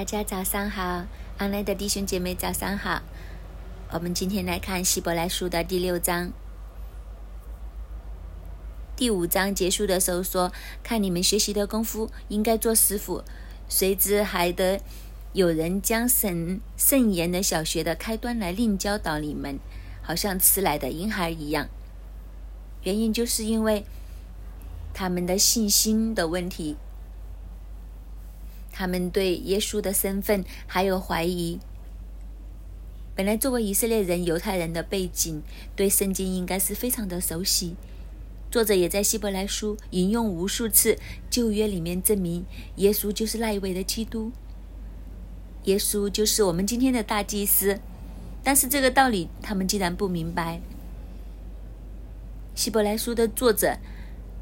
大家早上好，安来的弟兄姐妹早上好。我们今天来看希伯来书的第六章，第五章结束的时候说：“看你们学习的功夫，应该做师傅。谁知还得有人将神圣言的小学的开端来另教导你们，好像迟来的婴孩一样。原因就是因为他们的信心的问题。”他们对耶稣的身份还有怀疑。本来作为以色列人、犹太人的背景，对圣经应该是非常的熟悉。作者也在希伯来书引用无数次旧约里面证明耶稣就是那一位的基督，耶稣就是我们今天的大祭司。但是这个道理他们竟然不明白。希伯来书的作者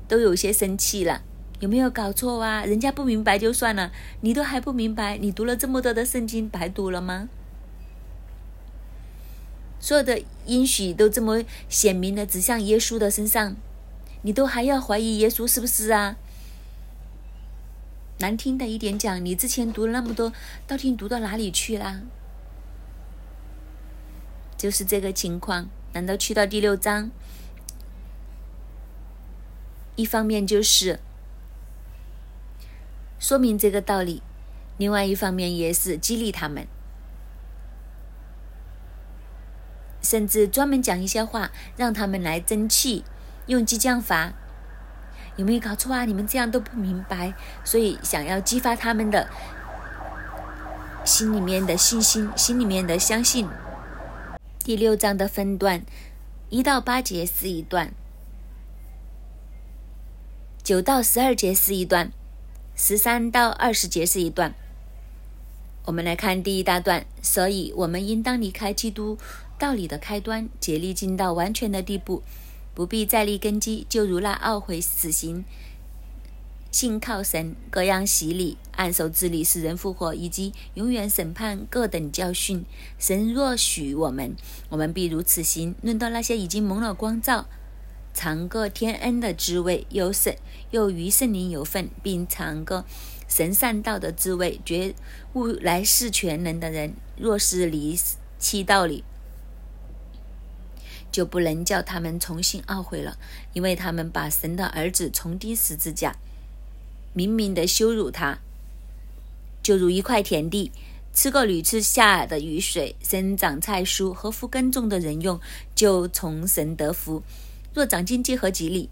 都有些生气了。有没有搞错啊？人家不明白就算了，你都还不明白，你读了这么多的圣经，白读了吗？所有的应许都这么显明的指向耶稣的身上，你都还要怀疑耶稣是不是啊？难听的一点讲，你之前读了那么多，到底读到哪里去了？就是这个情况。难道去到第六章？一方面就是。说明这个道理，另外一方面也是激励他们，甚至专门讲一些话，让他们来争气，用激将法。有没有搞错啊？你们这样都不明白，所以想要激发他们的心里面的信心，心里面的相信。第六章的分段，一到八节是一段，九到十二节是一段。十三到二十节是一段，我们来看第一大段。所以，我们应当离开基督道理的开端，竭力进到完全的地步，不必再立根基，就如那懊悔死刑、信靠神、各样洗礼、按手治理、使人复活，以及永远审判各等教训。神若许我们，我们必如此行。论到那些已经蒙了光照。尝过天恩的滋味，又圣又与圣灵有份，并尝过神善道的滋味，觉悟来世全能的人，若是离弃道理，就不能叫他们重新懊悔了，因为他们把神的儿子重钉十字架，明明的羞辱他，就如一块田地，吃过屡次下的雨水，生长菜蔬，合乎耕种的人用，就从神得福。若长荆棘和吉利，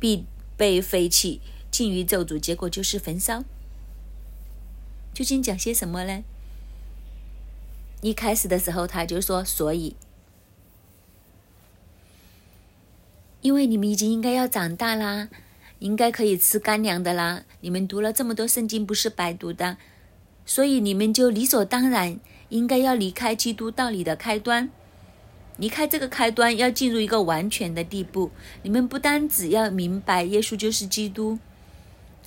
必被废弃，尽于咒诅，结果就是焚烧。究竟讲些什么呢？一开始的时候他就说：“所以，因为你们已经应该要长大啦，应该可以吃干粮的啦。你们读了这么多圣经，不是白读的，所以你们就理所当然应该要离开基督道理的开端。”离开这个开端，要进入一个完全的地步。你们不单只要明白耶稣就是基督，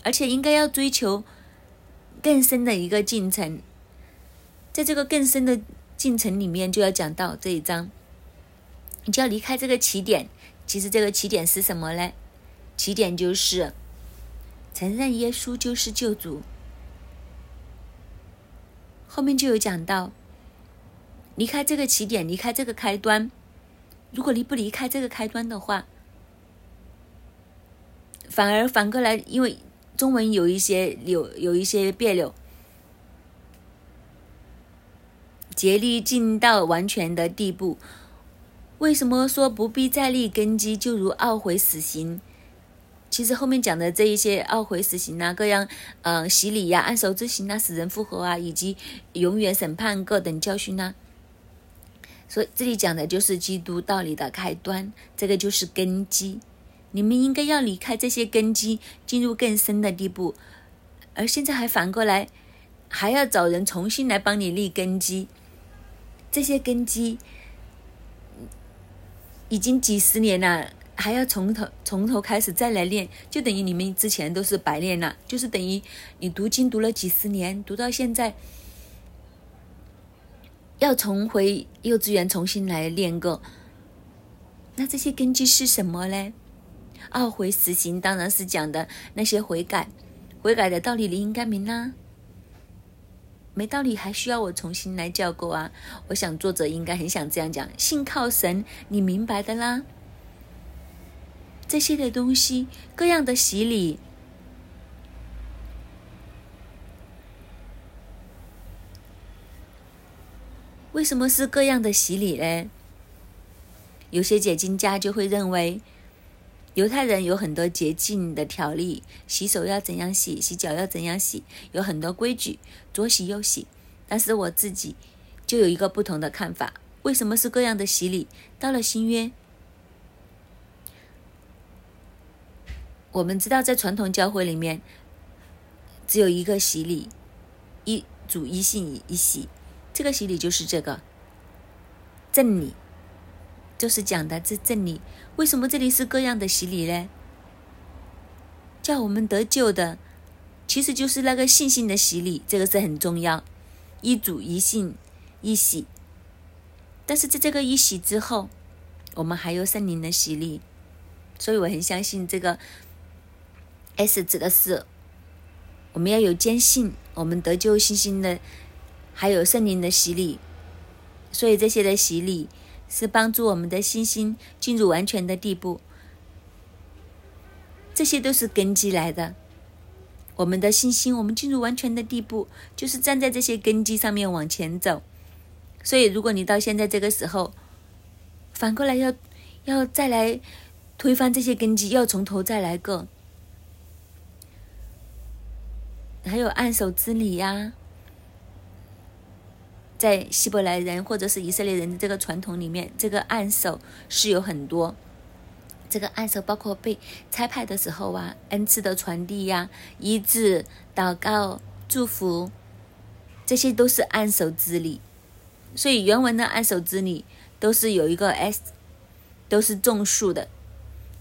而且应该要追求更深的一个进程。在这个更深的进程里面，就要讲到这一章，你就要离开这个起点。其实这个起点是什么呢？起点就是承认耶稣就是救主。后面就有讲到。离开这个起点，离开这个开端。如果离不离开这个开端的话，反而反过来，因为中文有一些有有一些别扭。竭力尽到完全的地步。为什么说不必再立根基，就如懊悔死刑？其实后面讲的这一些懊悔死刑啊，各样嗯洗礼呀、按手之刑啊、使人复活啊，以及永远审判各等教训呢？所以这里讲的就是基督道理的开端，这个就是根基。你们应该要离开这些根基，进入更深的地步。而现在还反过来，还要找人重新来帮你立根基。这些根基已经几十年了，还要从头从头开始再来练，就等于你们之前都是白练了，就是等于你读经读了几十年，读到现在。要重回幼稚园重新来练个，那这些根基是什么呢？懊悔死刑当然是讲的那些悔改，悔改的道理你应该明啦。没道理，还需要我重新来教过啊！我想作者应该很想这样讲：信靠神，你明白的啦。这些的东西，各样的洗礼，为什么是各样的洗礼呢？有些解经家就会认为，犹太人有很多洁净的条例，洗手要怎样洗，洗脚要怎样洗，有很多规矩，左洗右洗。但是我自己就有一个不同的看法：为什么是各样的洗礼？到了新约。我们知道，在传统教会里面，只有一个洗礼，一主一信一洗。这个洗礼就是这个真理，就是讲的这真理。为什么这里是各样的洗礼呢？叫我们得救的，其实就是那个信心的洗礼，这个是很重要。一主一信一洗，但是在这个一洗之后，我们还有圣灵的洗礼，所以我很相信这个。S 指的是我们要有坚信，我们得救信心的，还有圣灵的洗礼，所以这些的洗礼是帮助我们的信心进入完全的地步。这些都是根基来的，我们的信心，我们进入完全的地步，就是站在这些根基上面往前走。所以，如果你到现在这个时候，反过来要要再来推翻这些根基，要从头再来过。还有按手之礼呀，在希伯来人或者是以色列人的这个传统里面，这个按手是有很多。这个按手包括被差派的时候啊，恩赐的传递呀，医治、祷告、祝福，这些都是按手之礼。所以原文的按手之礼都是有一个 s，都是种树的，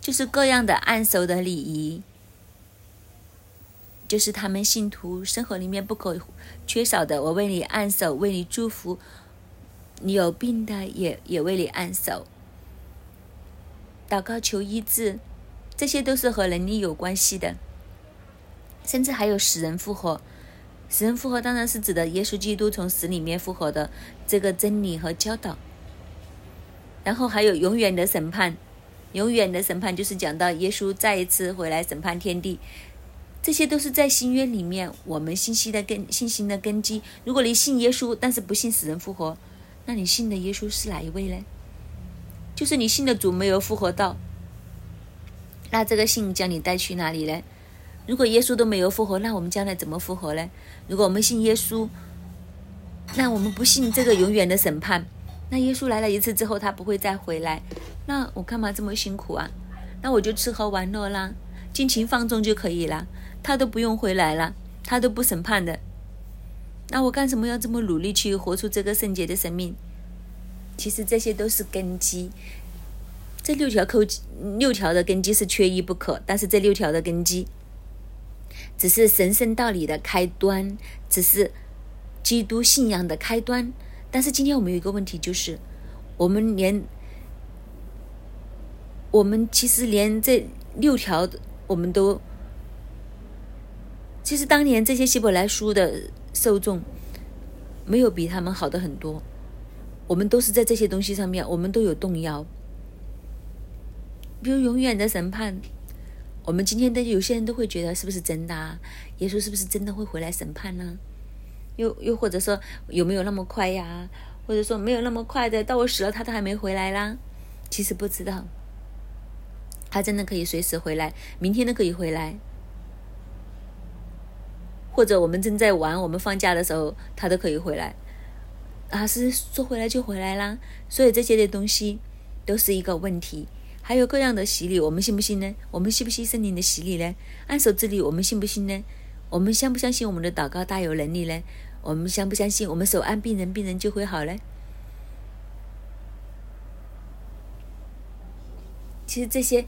就是各样的按手的礼仪。就是他们信徒生活里面不可缺少的。我为你按手，为你祝福。你有病的也也为你按手，祷告求医治，这些都是和能力有关系的。甚至还有死人复活，死人复活当然是指的耶稣基督从死里面复活的这个真理和教导。然后还有永远的审判，永远的审判就是讲到耶稣再一次回来审判天地。这些都是在新约里面我们信息的根信心的根基。如果你信耶稣，但是不信死人复活，那你信的耶稣是哪一位呢？就是你信的主没有复活到，那这个信将你带去哪里呢？如果耶稣都没有复活，那我们将来怎么复活呢？如果我们信耶稣，那我们不信这个永远的审判，那耶稣来了一次之后他不会再回来，那我干嘛这么辛苦啊？那我就吃喝玩乐啦，尽情放纵就可以了。他都不用回来了，他都不审判的，那我干什么要这么努力去活出这个圣洁的生命？其实这些都是根基，这六条扣六条的根基是缺一不可。但是这六条的根基只是神圣道理的开端，只是基督信仰的开端。但是今天我们有一个问题，就是我们连我们其实连这六条我们都。其实当年这些希伯来书的受众没有比他们好的很多，我们都是在这些东西上面，我们都有动摇。比如永远的审判，我们今天的有些人都会觉得是不是真的？啊？耶稣是不是真的会回来审判呢？又又或者说有没有那么快呀？或者说没有那么快的，到我死了他都还没回来啦？其实不知道，他真的可以随时回来，明天都可以回来。或者我们正在玩，我们放假的时候，他都可以回来，啊，是说回来就回来啦。所以这些的东西都是一个问题。还有各样的洗礼，我们信不信呢？我们信不信圣灵的洗礼呢？按手之礼，我们信不信呢？我们相不相信我们的祷告大有能力呢？我们相不相信我们手按病人，病人就会好呢？其实这些，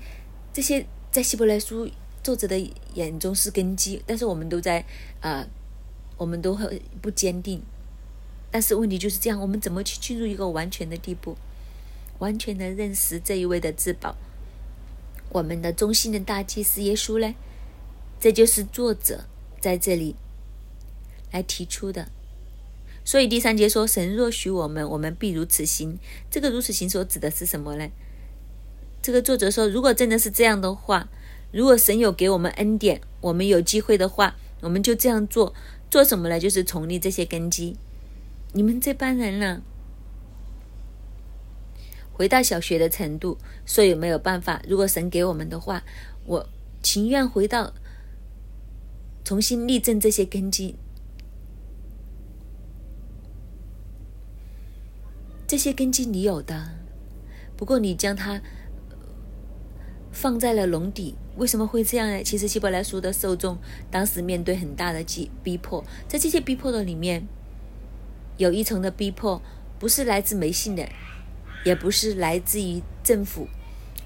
这些在希伯来书。作者的眼中是根基，但是我们都在啊，我们都很不坚定。但是问题就是这样，我们怎么去进入一个完全的地步，完全的认识这一位的至宝，我们的中心的大祭司耶稣呢？这就是作者在这里来提出的。所以第三节说：“神若许我们，我们必如此行。”这个“如此行”所指的是什么呢？这个作者说：“如果真的是这样的话，如果神有给我们恩典，我们有机会的话，我们就这样做。做什么呢？就是重立这些根基。你们这帮人呢，回到小学的程度，所以没有办法。如果神给我们的话，我情愿回到重新立正这些根基。”这些根基你有的，不过你将它放在了笼底，为什么会这样呢？其实希伯来书的受众当时面对很大的逼逼迫，在这些逼迫的里面，有一层的逼迫不是来自没信的，也不是来自于政府，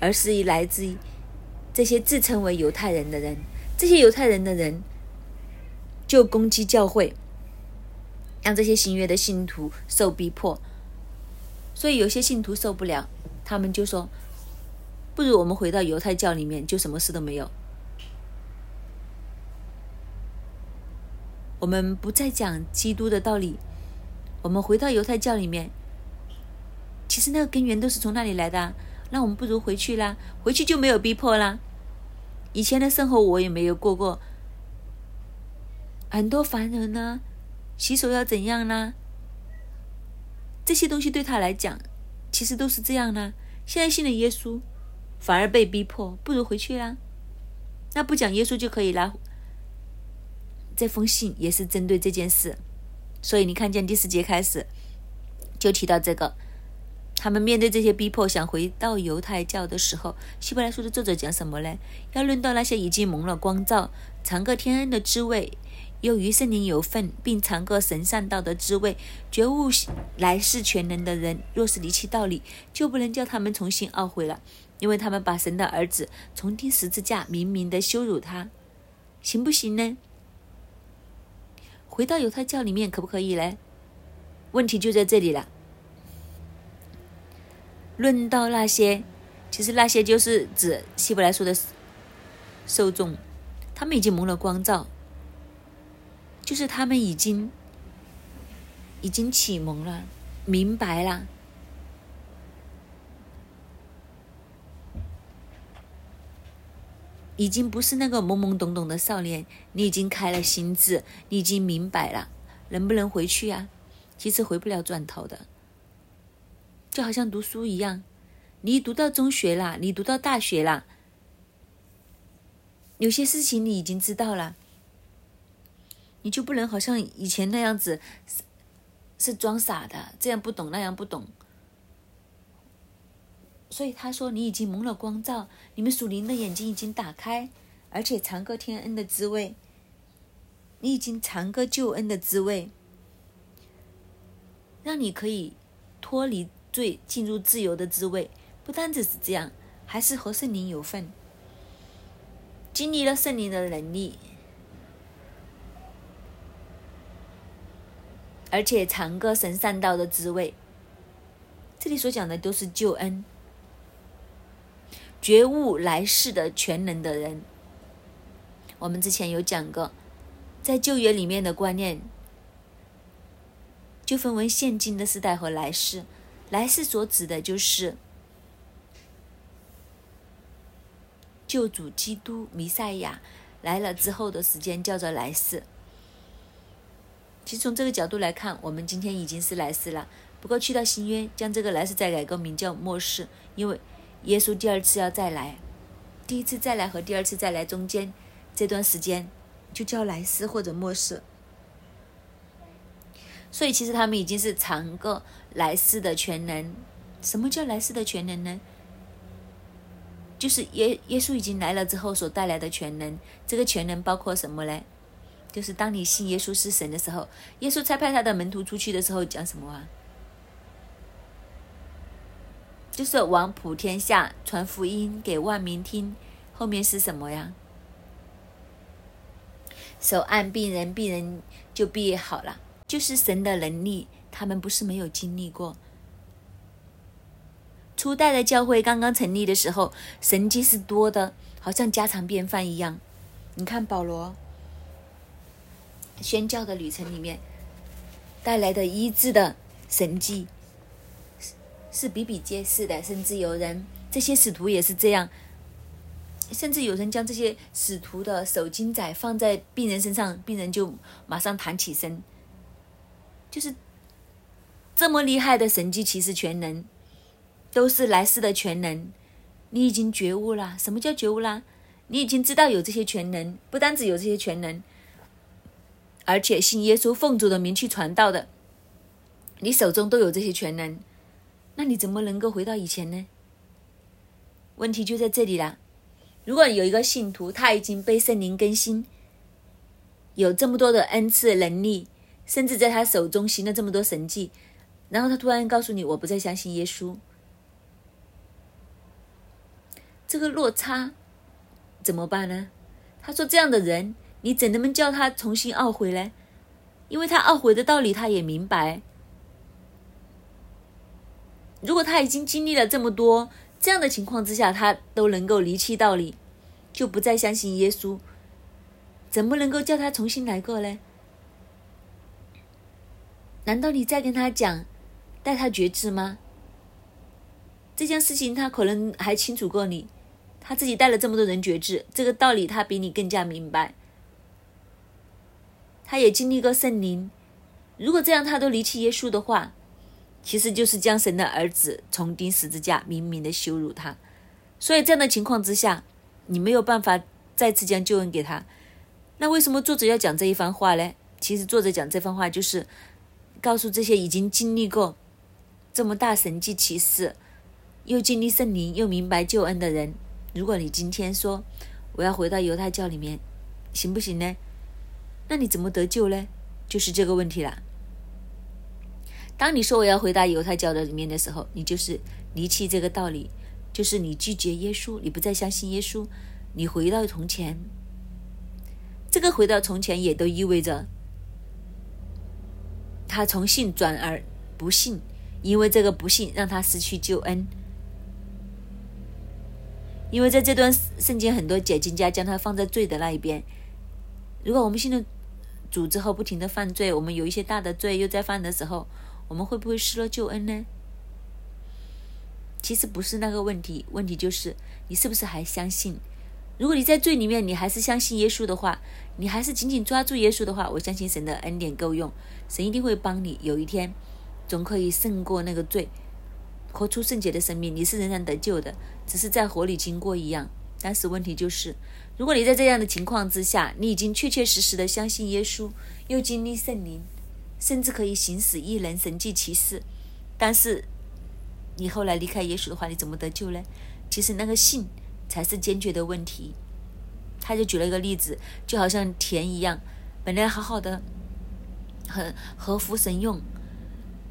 而是来自于这些自称为犹太人的人。这些犹太人的人就攻击教会，让这些新约的信徒受逼迫。所以有些信徒受不了，他们就说：“不如我们回到犹太教里面，就什么事都没有。我们不再讲基督的道理，我们回到犹太教里面。其实那个根源都是从那里来的。那我们不如回去啦，回去就没有逼迫啦。以前的生活我也没有过过，很多凡人呢，洗手要怎样呢？”这些东西对他来讲，其实都是这样呢。现在信了耶稣，反而被逼迫，不如回去啦。那不讲耶稣就可以啦。这封信也是针对这件事，所以你看见第四节开始就提到这个。他们面对这些逼迫，想回到犹太教的时候，希伯来书的作者讲什么呢？要论到那些已经蒙了光照、尝过天恩的滋味。又于圣灵有份，并尝过神善道的滋味，觉悟来世全能的人，若是离弃道理，就不能叫他们重新懊悔了，因为他们把神的儿子从钉十字架，明明的羞辱他，行不行呢？回到犹太教里面可不可以呢？问题就在这里了。论到那些，其实那些就是指希伯来书的受众，他们已经蒙了光照。就是他们已经已经启蒙了，明白了，已经不是那个懵懵懂懂的少年，你已经开了心智，你已经明白了，能不能回去呀？其实回不了转头的，就好像读书一样，你读到中学啦，你读到大学啦，有些事情你已经知道了。你就不能好像以前那样子，是装傻的，这样不懂那样不懂。所以他说你已经蒙了光照，你们属灵的眼睛已经打开，而且尝过天恩的滋味，你已经尝过救恩的滋味，让你可以脱离罪，进入自由的滋味。不单只是这样，还是和圣灵有份，经历了圣灵的能力。而且尝过神善道的滋味，这里所讲的都是救恩、觉悟来世的全能的人。我们之前有讲过，在旧约里面的观念，就分为现今的时代和来世。来世所指的就是救主基督弥赛亚来了之后的时间，叫做来世。其实从这个角度来看，我们今天已经是来世了。不过去到新约，将这个来世再改个名叫末世，因为耶稣第二次要再来，第一次再来和第二次再来中间这段时间就叫来世或者末世。所以其实他们已经是尝过来世的全能。什么叫来世的全能呢？就是耶耶稣已经来了之后所带来的全能。这个全能包括什么呢？就是当你信耶稣是神的时候，耶稣差派他的门徒出去的时候讲什么啊？就是往普天下传福音给万民听。后面是什么呀？手按病人，病人就必好了。就是神的能力，他们不是没有经历过。初代的教会刚刚成立的时候，神迹是多的，好像家常便饭一样。你看保罗。宣教的旅程里面，带来的医治的神迹，是比比皆是的。甚至有人，这些使徒也是这样。甚至有人将这些使徒的手巾仔放在病人身上，病人就马上弹起身。就是这么厉害的神迹奇事全能，都是来世的全能。你已经觉悟了，什么叫觉悟啦？你已经知道有这些全能，不单只有这些全能，而且信耶稣奉主的名去传道的，你手中都有这些全能，那你怎么能够回到以前呢？问题就在这里啦。如果有一个信徒，他已经被圣灵更新，有这么多的恩赐能力，甚至在他手中行了这么多神迹，然后他突然告诉你：“我不再相信耶稣。”这个落差怎么办呢？他说：“这样的人，你怎能叫他重新懊悔呢？因为他懊悔的道理，他也明白。如果他已经经历了这么多。”这样的情况之下，他都能够离弃道理，就不再相信耶稣，怎么能够叫他重新来过呢？难道你再跟他讲，带他觉知吗？这件事情他可能还清楚过你，他自己带了这么多人觉知，这个道理他比你更加明白，他也经历过圣灵。如果这样他都离弃耶稣的话，其实就是将神的儿子重钉十字架，明明的羞辱他。所以这样的情况之下，你没有办法再次将救恩给他。那为什么作者要讲这一番话呢？其实作者讲这番话就是告诉这些已经经历过这么大神迹奇事，又经历圣灵，又明白救恩的人：如果你今天说我要回到犹太教里面，行不行呢？那你怎么得救呢？就是这个问题了。当你说我要回答犹太教的里面的时候，你就是离弃这个道理，就是你拒绝耶稣，你不再相信耶稣，你回到从前。这个回到从前也都意味着他从信转而不信，因为这个不信让他失去救恩。因为在这段圣经，很多解经家将他放在罪的那一边。如果我们信了主之后不停的犯罪，我们有一些大的罪又在犯的时候。我们会不会失了救恩呢？其实不是那个问题，问题就是你是不是还相信？如果你在罪里面，你还是相信耶稣的话，你还是紧紧抓住耶稣的话，我相信神的恩典够用，神一定会帮你，有一天总可以胜过那个罪，活出圣洁的生命。你是仍然得救的，只是在火里经过一样。但是问题就是，如果你在这样的情况之下，你已经确确实实的相信耶稣，又经历圣灵。甚至可以行使异能、神迹、奇事，但是你后来离开耶稣的话，你怎么得救呢？其实那个信才是坚决的问题。他就举了一个例子，就好像田一样，本来好好的，很合福神用，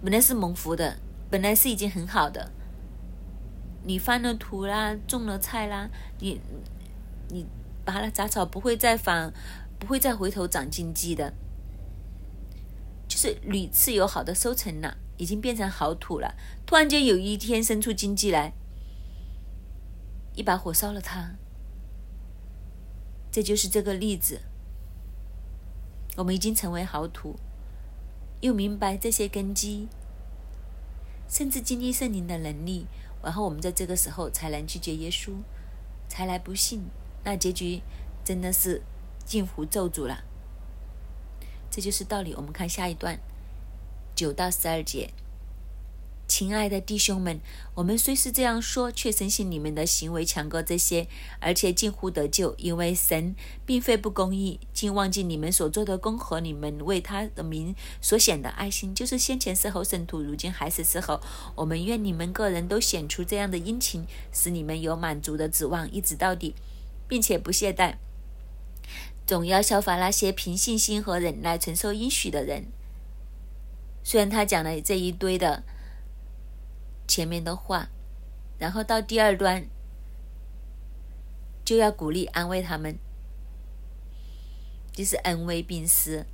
本来是蒙福的，本来是已经很好的。你翻了土啦，种了菜啦，你你拔了杂草，不会再反，不会再回头长荆棘的。是屡次有好的收成了，已经变成好土了。突然间有一天生出荆棘来，一把火烧了它。这就是这个例子。我们已经成为好土，又明白这些根基，甚至经历圣灵的能力，然后我们在这个时候才能拒绝耶稣，才来不信，那结局真的是近乎咒诅了。这就是道理。我们看下一段，九到十二节。亲爱的弟兄们，我们虽是这样说，却深信你们的行为强过这些，而且近乎得救。因为神并非不公义，竟忘记你们所做的功和你们为他的名所显的爱心，就是先前是候圣徒，如今还是时候。我们愿你们个人都显出这样的殷勤，使你们有满足的指望，一直到底，并且不懈怠。总要效法那些凭信心和忍耐承受应许的人。虽然他讲了这一堆的前面的话，然后到第二段就要鼓励安慰他们，就是恩威并施。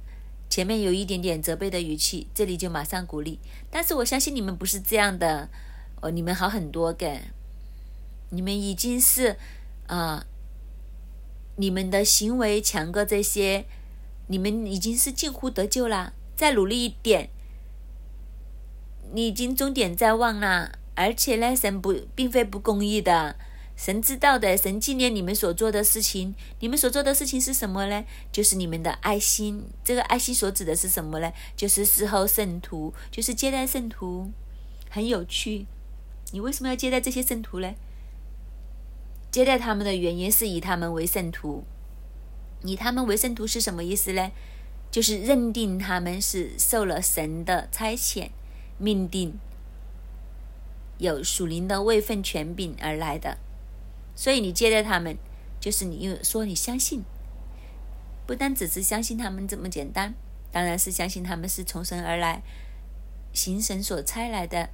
前面有一点点责备的语气，这里就马上鼓励。但是我相信你们不是这样的，哦，你们好很多个，你们已经是啊。你们的行为强过这些，你们已经是近乎得救啦。再努力一点，你已经终点在望了，而且呢，神不并非不公义的。神知道的，神纪念你们所做的事情。你们所做的事情是什么呢？就是你们的爱心。这个爱心所指的是什么呢？就是事后圣徒，就是接待圣徒。很有趣，你为什么要接待这些圣徒呢？接待他们的原因是以他们为圣徒。以他们为圣徒是什么意思呢？就是认定他们是受了神的差遣、命定，有属灵的位份权柄而来的。所以你接待他们，就是你又说你相信，不单只是相信他们这么简单，当然是相信他们是从神而来，行神所差来的，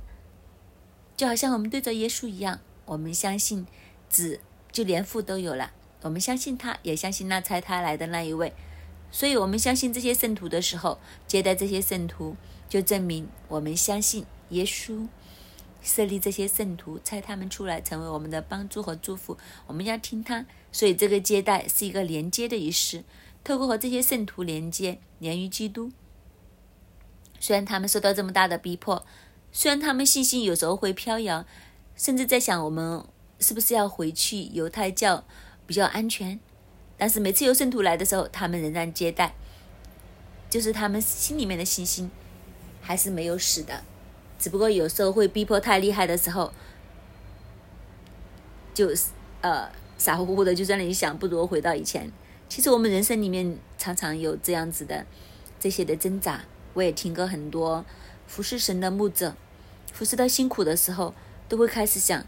就好像我们对着耶稣一样，我们相信子就连父都有了，我们相信他，也相信那差他来的那一位，所以我们相信这些圣徒的时候，接待这些圣徒，就证明我们相信耶稣。设立这些圣徒，差他们出来成为我们的帮助和祝福。我们要听他，所以这个接待是一个连接的仪式，透过和这些圣徒连接，连于基督。虽然他们受到这么大的逼迫，虽然他们信心有时候会飘摇，甚至在想我们是不是要回去犹太教比较安全，但是每次有圣徒来的时候，他们仍然接待，就是他们心里面的信心还是没有死的。只不过有时候会逼迫太厉害的时候，就呃傻乎乎的就在那里想，不如回到以前。其实我们人生里面常常有这样子的这些的挣扎。我也听过很多服侍神的牧者，服侍到辛苦的时候，都会开始想：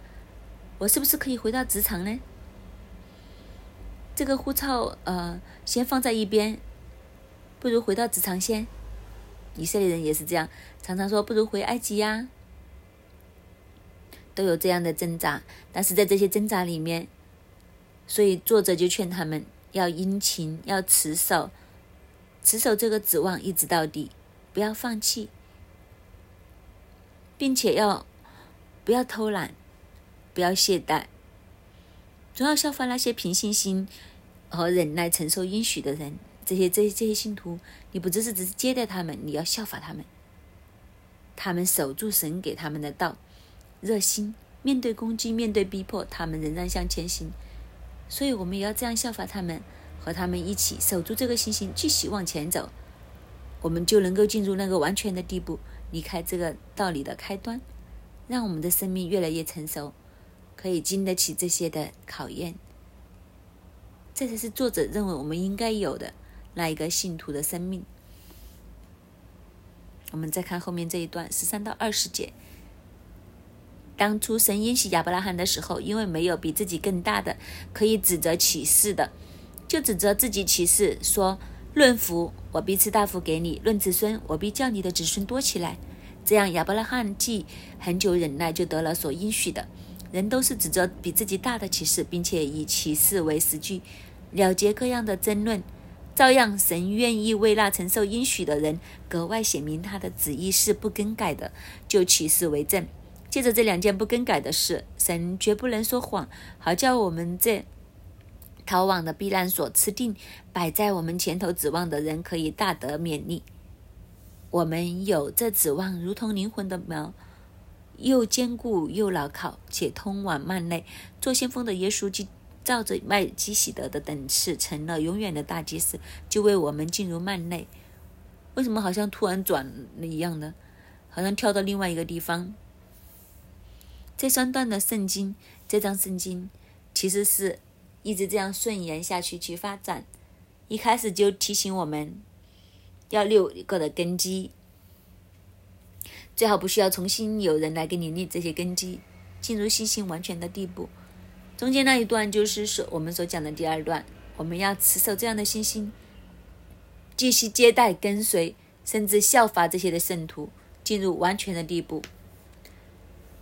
我是不是可以回到职场呢？这个护照呃先放在一边，不如回到职场先。以色列人也是这样，常常说不如回埃及呀，都有这样的挣扎。但是在这些挣扎里面，所以作者就劝他们要殷勤，要持守，持守这个指望一直到底，不要放弃，并且要不要偷懒，不要懈怠，总要效法那些凭信心和忍耐承受应许的人。这些这些这些信徒，你不只是只是接待他们，你要效法他们。他们守住神给他们的道，热心面对攻击，面对逼迫，他们仍然向前行。所以，我们也要这样效法他们，和他们一起守住这个信心，继续往前走，我们就能够进入那个完全的地步，离开这个道理的开端，让我们的生命越来越成熟，可以经得起这些的考验。这才是作者认为我们应该有的。那一个信徒的生命，我们再看后面这一段十三到二十节。当初神允许亚伯拉罕的时候，因为没有比自己更大的可以指责启示的，就指责自己启示说：“论福，我必赐大福给你；论子孙，我必叫你的子孙多起来。”这样，亚伯拉罕既很久忍耐，就得了所应许的。人都是指责比自己大的启示，并且以启示为实据，了结各样的争论。照样，神愿意为那承受应许的人格外显明他的旨意是不更改的，就启示为证。借着这两件不更改的事，神绝不能说谎，好叫我们这逃往的避难所，吃定摆在我们前头指望的人，可以大得勉励。我们有这指望，如同灵魂的苗，又坚固又牢靠，且通往幔内。做先锋的耶稣基。照着麦基喜德的等次，成了永远的大祭司，就为我们进入幔内。为什么好像突然转了一样呢，好像跳到另外一个地方？这三段的圣经，这张圣经其实是一直这样顺延下去去发展。一开始就提醒我们要六个的根基，最好不需要重新有人来给你立这些根基，进入信心完全的地步。中间那一段就是说我们所讲的第二段，我们要持守这样的信心，继续接待、跟随，甚至效法这些的圣徒，进入完全的地步。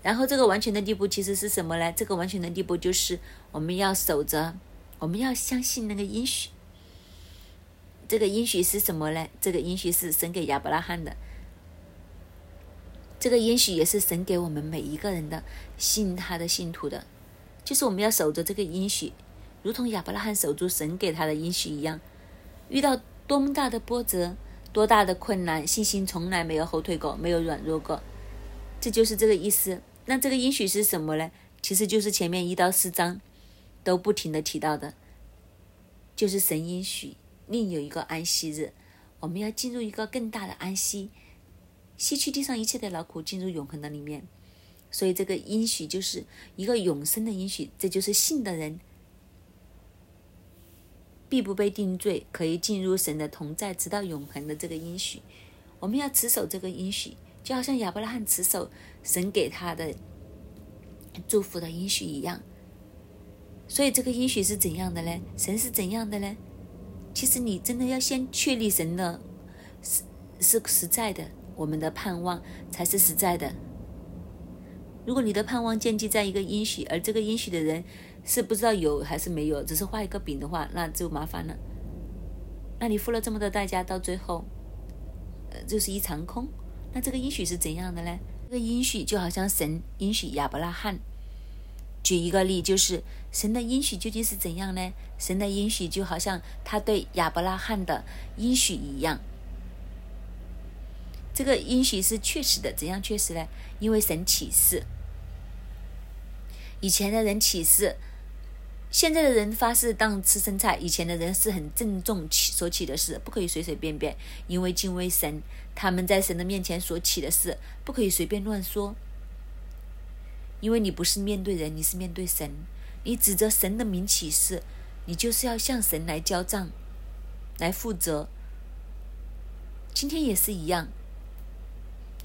然后这个完全的地步其实是什么呢？这个完全的地步就是我们要守着，我们要相信那个应许。这个应许是什么呢？这个应许是神给亚伯拉罕的，这个应许也是神给我们每一个人的信他的信徒的。就是我们要守着这个应许，如同亚伯拉罕守住神给他的应许一样。遇到多么大的波折，多大的困难，信心从来没有后退过，没有软弱过。这就是这个意思。那这个应许是什么呢？其实就是前面一到四章都不停的提到的，就是神应许另有一个安息日，我们要进入一个更大的安息，吸去地上一切的劳苦，进入永恒的里面。所以这个应许就是一个永生的应许，这就是信的人必不被定罪，可以进入神的同在，直到永恒的这个应许。我们要持守这个应许，就好像亚伯拉罕持守神给他的。祝福的应许一样，所以这个应许是怎样的呢？神是怎样的呢？其实你真的要先确立神的，是是实在的，我们的盼望才是实在的。如果你的盼望建基在一个应许，而这个应许的人是不知道有还是没有，只是画一个饼的话，那就麻烦了。那你付了这么多代价，到最后，呃，就是一场空。那这个应许是怎样的呢？这个应许就好像神应许亚伯拉罕。举一个例，就是神的应许究竟是怎样呢？神的应许就好像他对亚伯拉罕的应许一样。这个应许是确实的，怎样确实呢？因为神启示，以前的人启示。现在的人发誓当吃生菜，以前的人是很郑重起所起的事，不可以随随便便，因为敬畏神，他们在神的面前所起的事，不可以随便乱说。因为你不是面对人，你是面对神，你指着神的名起誓，你就是要向神来交账，来负责。今天也是一样，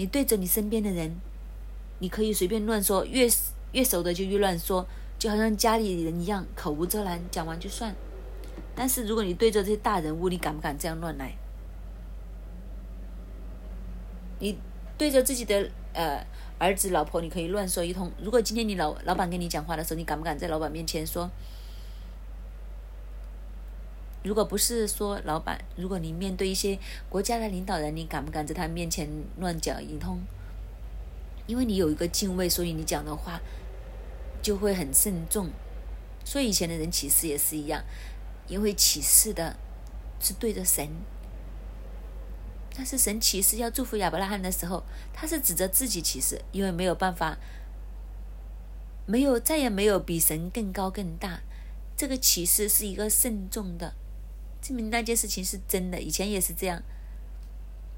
你对着你身边的人，你可以随便乱说，越越熟的就越乱说。就好像家里人一样，口无遮拦，讲完就算。但是如果你对着这些大人物，你敢不敢这样乱来？你对着自己的呃儿子、老婆，你可以乱说一通。如果今天你老老板跟你讲话的时候，你敢不敢在老板面前说？如果不是说老板，如果你面对一些国家的领导人，你敢不敢在他面前乱讲一通？因为你有一个敬畏，所以你讲的话。就会很慎重，所以以前的人起誓也是一样，因为起誓的是对着神，但是神起誓要祝福亚伯拉罕的时候，他是指着自己起誓，因为没有办法，没有再也没有比神更高更大，这个启示是一个慎重的，证明那件事情是真的。以前也是这样，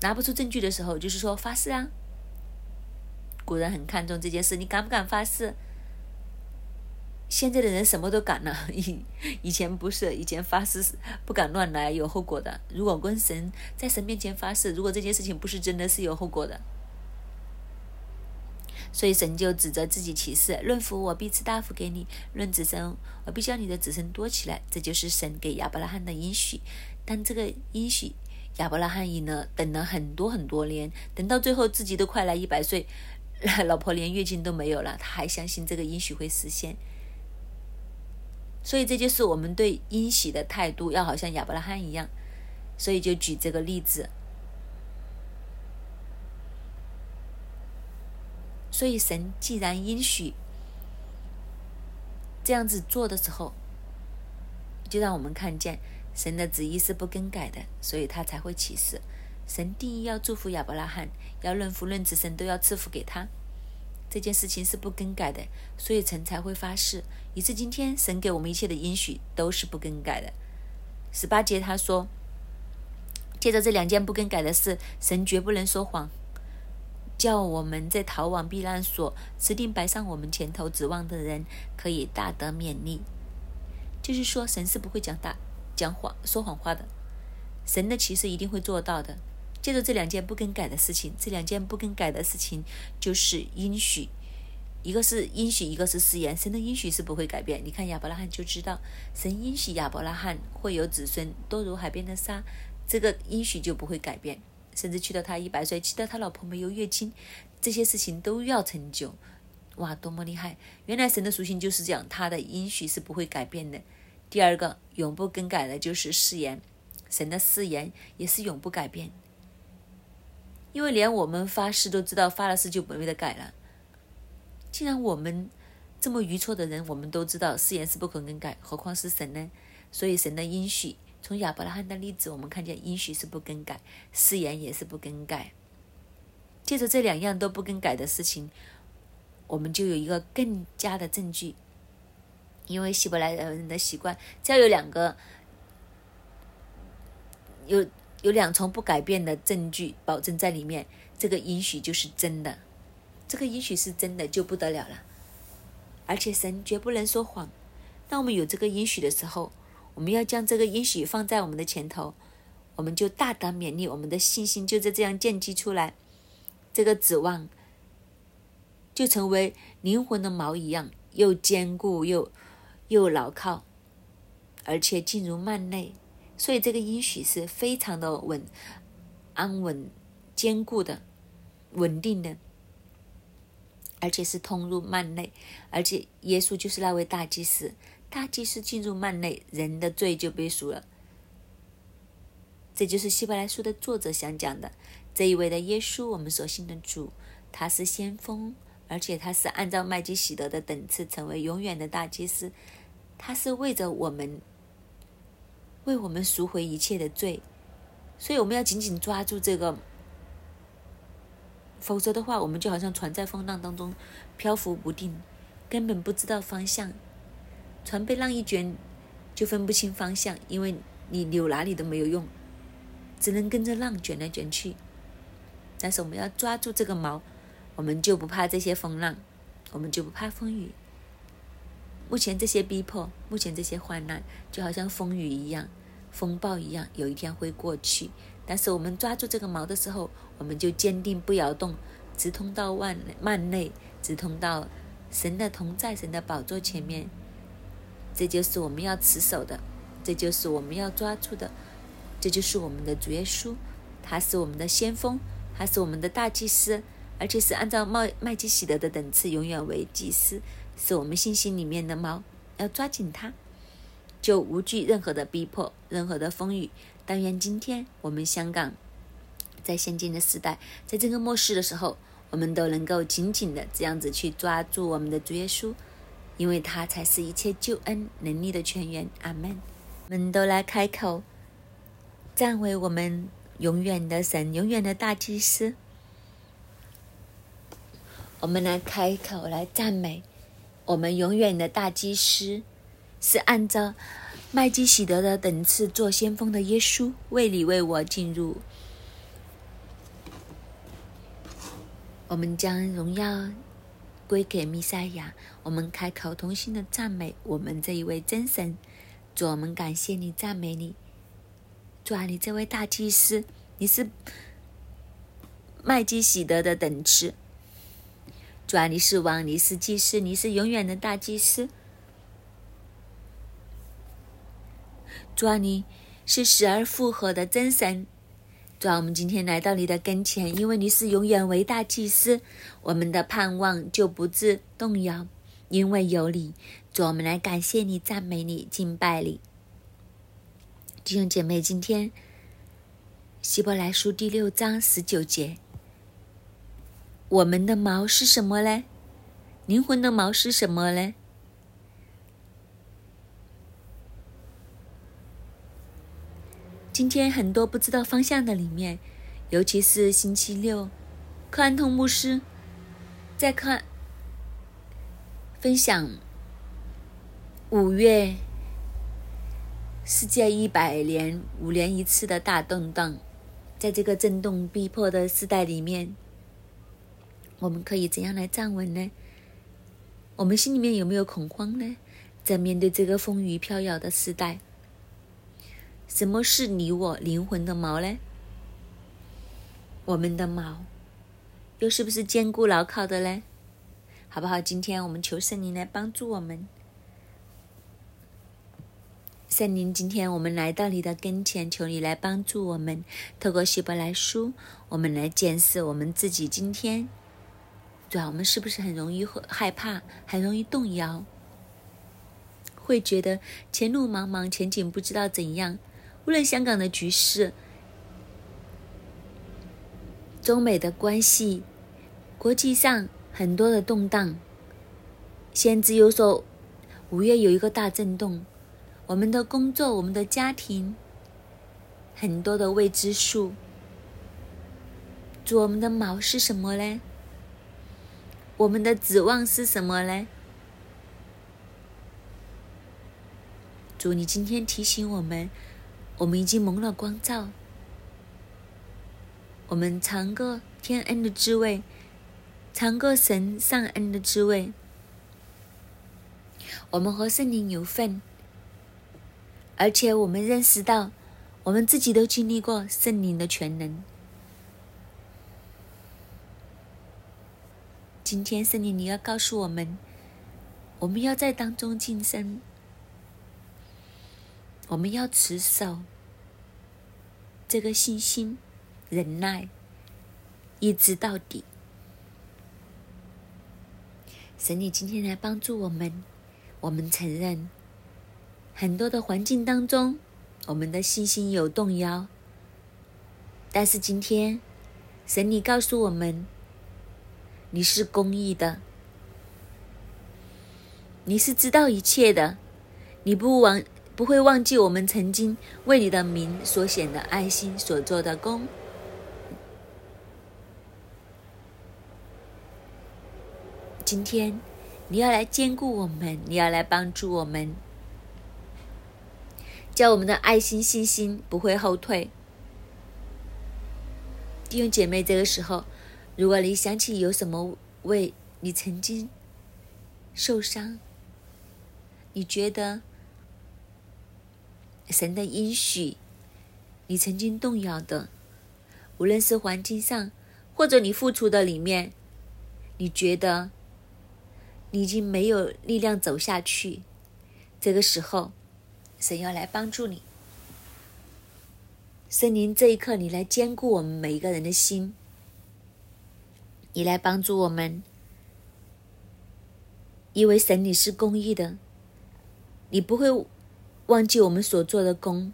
拿不出证据的时候，就是说发誓啊，古人很看重这件事，你敢不敢发誓？现在的人什么都敢了，以以前不是，以前发誓不敢乱来，有后果的。如果跟神在神面前发誓，如果这件事情不是真的，是有后果的。所以神就指着自己起誓：论福我必赐大福给你；论子孙我必叫你的子孙多起来。这就是神给亚伯拉罕的应许。但这个应许，亚伯拉罕以呢等了很多很多年，等到最后自己都快来一百岁，老婆连月经都没有了，他还相信这个应许会实现。所以这就是我们对因喜的态度，要好像亚伯拉罕一样。所以就举这个例子。所以神既然应许这样子做的时候，就让我们看见神的旨意是不更改的，所以他才会启示。神定义要祝福亚伯拉罕，要论福论子神都要赐福给他。这件事情是不更改的，所以神才会发誓。以致今天神给我们一切的应许都是不更改的。十八节他说：“借着这两件不更改的事，神绝不能说谎，叫我们在逃往避难所、指定摆上我们前头指望的人，可以大得勉励。”就是说，神是不会讲大讲谎、说谎话的。神的启示一定会做到的。借着这两件不更改的事情，这两件不更改的事情就是应许，一个是应许，一个是誓言。神的应许是不会改变。你看亚伯拉罕就知道，神应许亚伯拉罕会有子孙多如海边的沙，这个应许就不会改变。甚至去到他一百岁，去到他老婆没有月经，这些事情都要成就。哇，多么厉害！原来神的属性就是这样，他的应许是不会改变的。第二个永不更改的就是誓言，神的誓言也是永不改变。因为连我们发誓都知道发了誓就没得改了。既然我们这么愚错的人，我们都知道誓言是不可更改，何况是神呢？所以神的应许，从亚伯拉罕的例子，我们看见应许是不更改，誓言也是不更改。借着这两样都不更改的事情，我们就有一个更加的证据。因为希伯来人的习惯，只要有两个，有有两重不改变的证据保证在里面，这个应许就是真的。这个应许是真的，就不得了了。而且神绝不能说谎。当我们有这个应许的时候，我们要将这个应许放在我们的前头，我们就大胆勉励，我们的信心就在这样建基出来，这个指望就成为灵魂的锚一样，又坚固又又牢靠，而且进入幔内，所以这个应许是非常的稳、安稳、坚固的、稳定的。而且是通入幔内，而且耶稣就是那位大祭司。大祭司进入幔内，人的罪就被赎了。这就是希伯来书的作者想讲的。这一位的耶稣，我们所信的主，他是先锋，而且他是按照麦基喜德的等次成为永远的大祭司。他是为着我们，为我们赎回一切的罪，所以我们要紧紧抓住这个。否则的话，我们就好像船在风浪当中漂浮不定，根本不知道方向。船被浪一卷，就分不清方向，因为你扭哪里都没有用，只能跟着浪卷来卷去。但是我们要抓住这个锚，我们就不怕这些风浪，我们就不怕风雨。目前这些逼迫，目前这些患难，就好像风雨一样，风暴一样，有一天会过去。但是我们抓住这个锚的时候，我们就坚定不摇动，直通到万万内，直通到神的同在、神的宝座前面。这就是我们要持守的，这就是我们要抓住的，这就是我们的主耶稣，他是我们的先锋，他是我们的大祭司，而且是按照麦麦基喜德的等次，永远为祭司，是我们信心里面的锚，要抓紧它，就无惧任何的逼迫，任何的风雨。但愿今天我们香港，在现今的时代，在这个末世的时候，我们都能够紧紧的这样子去抓住我们的主耶稣，因为他才是一切救恩能力的泉源。阿门。我们都来开口，赞为我们永远的神，永远的大祭司。我们来开口来赞美我们永远的大祭司，是按照。麦基喜德的等次做先锋的耶稣，为你为我进入。我们将荣耀归给弥赛亚。我们开口同心的赞美我们这一位真神。主，我们感谢你，赞美你。主啊，你这位大祭司，你是麦基喜德的等次。主啊，你是王，你是祭司，你是永远的大祭司。主啊，你是死而复活的真神。主啊，我们今天来到你的跟前，因为你是永远伟大祭司，我们的盼望就不致动摇，因为有你。主，我们来感谢你、赞美你、敬拜你。弟兄姐妹，今天希伯来书第六章十九节，我们的毛是什么呢？灵魂的毛是什么呢？今天很多不知道方向的里面，尤其是星期六，克安通牧师在看分享五月世界一百年五年一次的大动荡，在这个震动逼迫的时代里面，我们可以怎样来站稳呢？我们心里面有没有恐慌呢？在面对这个风雨飘摇的时代？什么是你我灵魂的锚呢？我们的锚又是不是坚固牢靠的呢？好不好？今天我们求圣灵来帮助我们。圣灵，今天我们来到你的跟前，求你来帮助我们。透过希伯来书，我们来检视我们自己。今天，对啊，我们是不是很容易害怕，很容易动摇，会觉得前路茫茫，前景不知道怎样？无论香港的局势、中美的关系、国际上很多的动荡，先知有说五月有一个大震动，我们的工作、我们的家庭，很多的未知数，主，我们的毛是什么呢？我们的指望是什么呢？主，你今天提醒我们，我们已经蒙了光照，我们尝过天恩的滋味，尝过神上恩的滋味，我们和圣灵有份，而且我们认识到，我们自己都经历过圣灵的全能。今天圣灵，你要告诉我们，我们要在当中晋升。我们要持守这个信心、忍耐，一直到底。神，你今天来帮助我们。我们承认，很多的环境当中，我们的信心有动摇。但是今天，神，你告诉我们，你是公义的，你是知道一切的，你不往。不会忘记我们曾经为你的名所显的爱心所做的功。今天你要来兼顾我们，你要来帮助我们，叫我们的爱心信心不会后退。弟兄姐妹，这个时候，如果你想起有什么为你曾经受伤，你觉得？神的应许，你曾经动摇的，无论是环境上，或者你付出的里面，你觉得你已经没有力量走下去，这个时候，神要来帮助你。圣灵这一刻，你来兼顾我们每一个人的心，你来帮助我们，因为神你是公义的，你不会。忘记我们所做的功，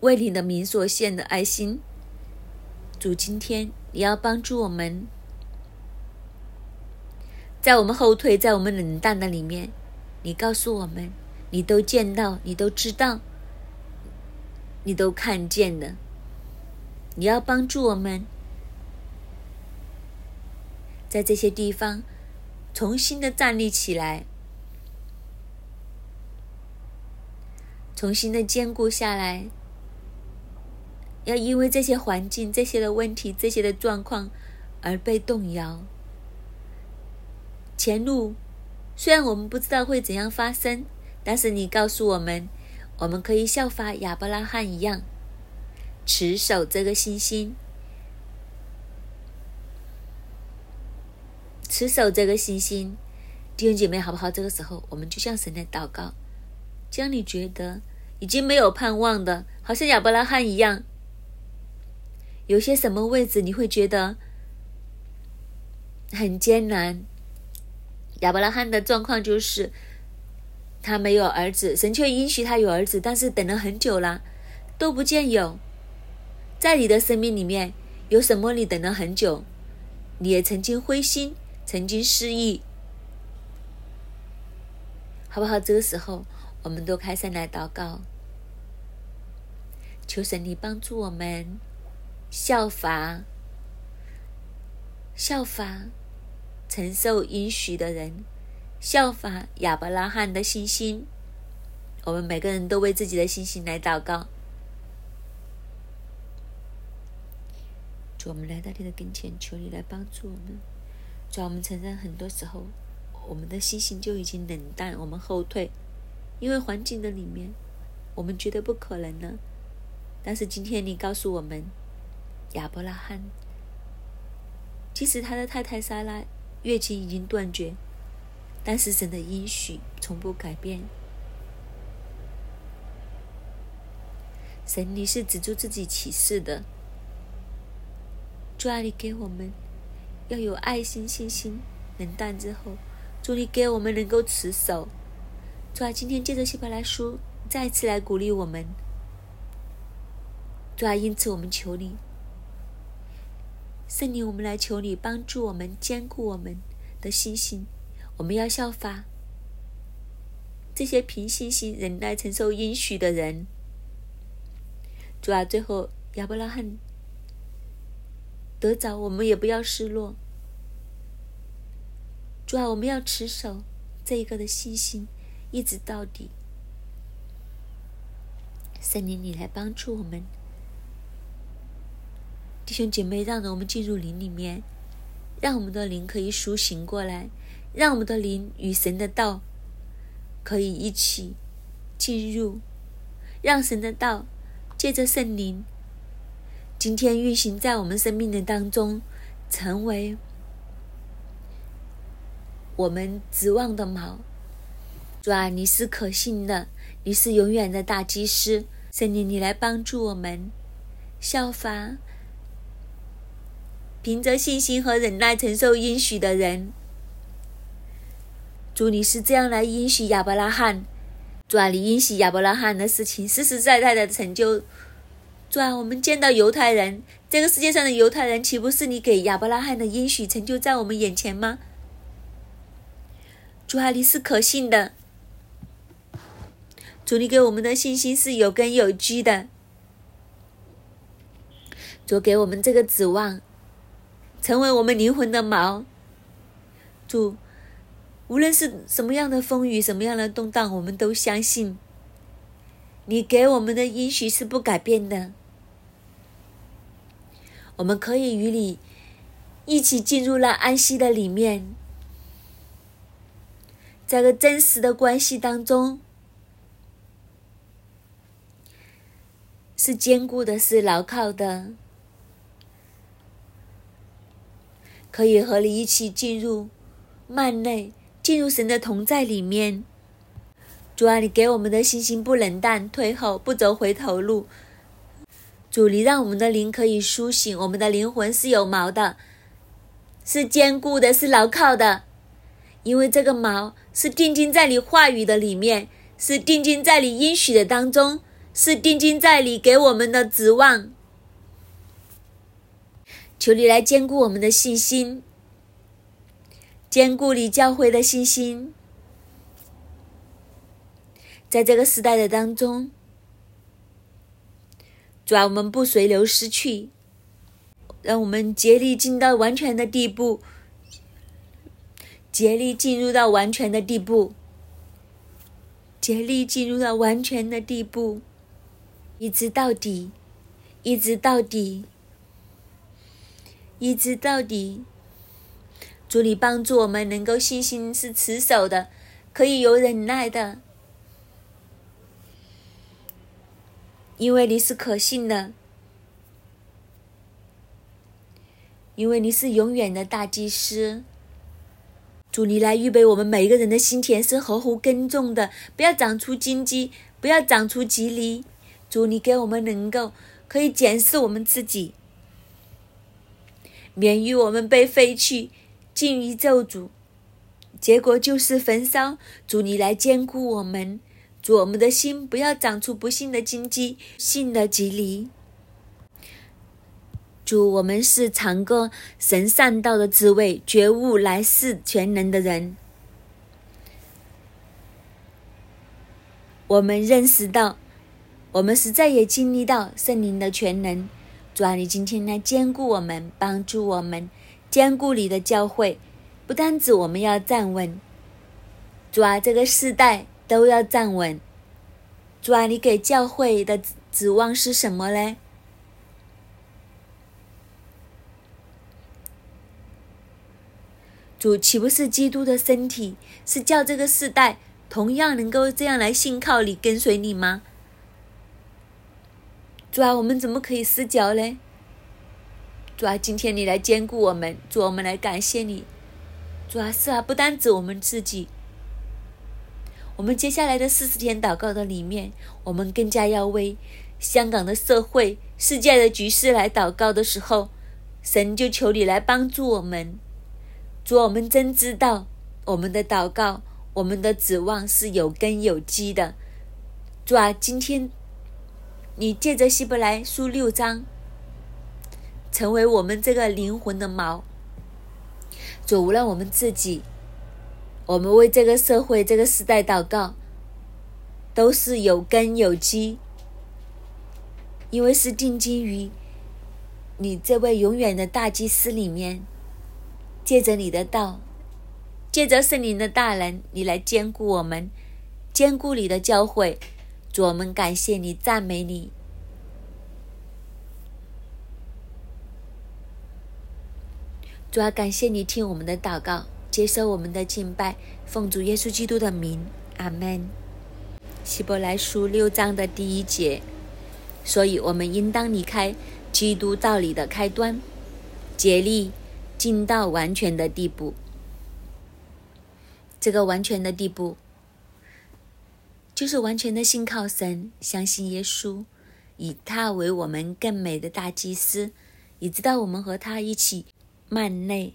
为你的名所献的爱心。主，今天你要帮助我们，在我们后退，在我们冷淡的里面，你告诉我们，你都见到，你都知道，你都看见的。你要帮助我们，在这些地方重新的站立起来。重新的坚固下来，要因为这些环境、这些的问题、这些的状况而被动摇。前路虽然我们不知道会怎样发生，但是你告诉我们，我们可以效法亚伯拉罕一样，持守这个信心，持守这个信心。弟兄姐妹，好不好？这个时候，我们就向神来祷告。将你觉得已经没有盼望的，好像亚伯拉罕一样，有些什么位置你会觉得很艰难？亚伯拉罕的状况就是他没有儿子，神却允许他有儿子，但是等了很久了都不见有。在你的生命里面有什么？你等了很久，你也曾经灰心，曾经失意，好不好？这个时候。我们都开声来祷告，求神你帮助我们效法效法承受应许的人，效法亚伯拉罕的信心。我们每个人都为自己的信心来祷告。主，我们来到你的跟前，求你来帮助我们。主，我们承认很多时候我们的信心就已经冷淡，我们后退。因为环境的里面，我们觉得不可能呢。但是今天你告诉我们，亚伯拉罕，即使他的太太莎拉月经已经断绝，但是神的应许从不改变。神，你是止住自己启示的，主啊，你给我们要有爱心、信心、冷淡之后，祝你给我们能够持守。主啊，今天借着希伯来书再次来鼓励我们。主啊，因此我们求你，圣灵，我们来求你帮助我们，坚固我们的信心。我们要效法这些凭信心忍耐承受应许的人。主啊，最后亚伯拉罕得着，我们也不要失落。主啊，我们要持守这一个的信心，一直到底。圣灵，你来帮助我们，弟兄姐妹，让我们进入灵里面，让我们的灵可以苏醒过来，让我们的灵与神的道可以一起进入，让神的道借着圣灵今天运行在我们生命的当中，成为。我们指望的锚，主啊，你是可信的，你是永远的大祭司，圣灵，你来帮助我们，效法凭着信心和忍耐承受应许的人。主，你是这样来应许亚伯拉罕，主啊，你应许亚伯拉罕的事情实实在在的成就。主啊，我们见到犹太人，这个世界上的犹太人，岂不是你给亚伯拉罕的应许成就在我们眼前吗？主啊，你是可信的。主，你给我们的信心是有根有基的。主给我们这个指望，成为我们灵魂的锚。主，无论是什么样的风雨，什么样的动荡，我们都相信，你给我们的应许是不改变的。我们可以与你一起进入了安息的里面。在个真实的关系当中，是坚固的，是牢靠的，可以和你一起进入幔内，进入神的同在里面。主啊，你给我们的信心不冷淡、退后、不走回头路。主，你让我们的灵可以苏醒，我们的灵魂是有毛的，是坚固的，是牢靠的。因为这个毛是定睛在你话语的里面，是定睛在你应许的当中，是定睛在你给我们的指望。求你来兼顾我们的信心，兼顾你教会的信心，在这个时代的当中，主啊，我们不随流失去，让我们竭力进到完全的地步。竭力进入到完全的地步，竭力进入到完全的地步，一直到底，一直到底，一直到底。主你帮助我们，能够信心是持守的，可以有忍耐的，因为你是可信的，因为你是永远的大祭司。主，你来预备我们每一个人的心田是合乎耕种的，不要长出荆棘，不要长出棘藜。主，你给我们能够可以检视我们自己，免于我们被废去，进于咒诅，结果就是焚烧。主，你来兼顾我们，主，我们的心不要长出不幸的荆棘，信的棘藜。主，我们是尝过神善道的滋味，觉悟来世全能的人。我们认识到，我们实在也经历到圣灵的全能。主啊，你今天来兼顾我们，帮助我们，兼顾你的教会。不单指我们要站稳，主啊，这个世代都要站稳。主啊，你给教会的指望是什么呢？主岂不是基督的身体？是叫这个世代同样能够这样来信靠你、跟随你吗？主啊，我们怎么可以失脚呢？主啊，今天你来兼顾我们，主，我们来感谢你。主啊，是啊，不单指我们自己，我们接下来的四十天祷告的里面，我们更加要为香港的社会、世界的局势来祷告的时候，神就求你来帮助我们。主，我们真知道我们的祷告、我们的指望是有根有基的。主啊，今天你借着希伯来书六章，成为我们这个灵魂的锚。主，无论我们自己，我们为这个社会、这个时代祷告，都是有根有基，因为是定基于你这位永远的大祭司里面，借着你的道，借着圣灵的大能，你来兼顾我们，兼顾你的教诲。主，我们感谢你，赞美你。主要感谢你听我们的祷告，接受我们的敬拜，奉主耶稣基督的名，阿门。希伯来书六章的第一节，所以我们应当离开基督道理的开端，竭力进到完全的地步。这个完全的地步，就是完全的信靠神，相信耶稣，以他为我们更美的大祭司，以知道我们和他一起。慢内，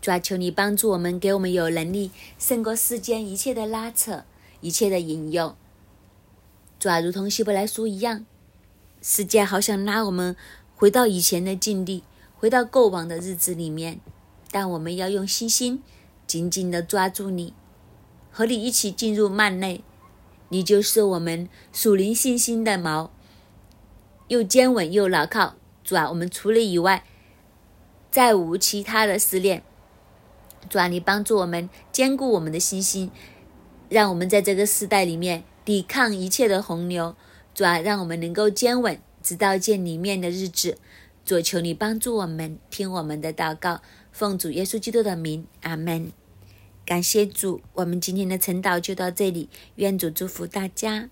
主啊，求你帮助我们，给我们有能力胜过世间一切的拉扯、一切的引诱。主啊，如同希伯来书一样，世界好想拉我们回到以前的境地，回到过往的日子里面，但我们要用信心紧紧的抓住你，和你一起进入幔内。你就是我们属灵信心的锚，又坚稳又牢靠。主啊，我们除了以外。再无其他的思念，主啊，你帮助我们坚固我们的信心，让我们在这个时代里面抵抗一切的洪流。主啊，让我们能够坚稳，直到见里面的日子。主，求你帮助我们，听我们的祷告，奉主耶稣基督的名，阿门。感谢主，我们今天的晨祷就到这里，愿主祝福大家。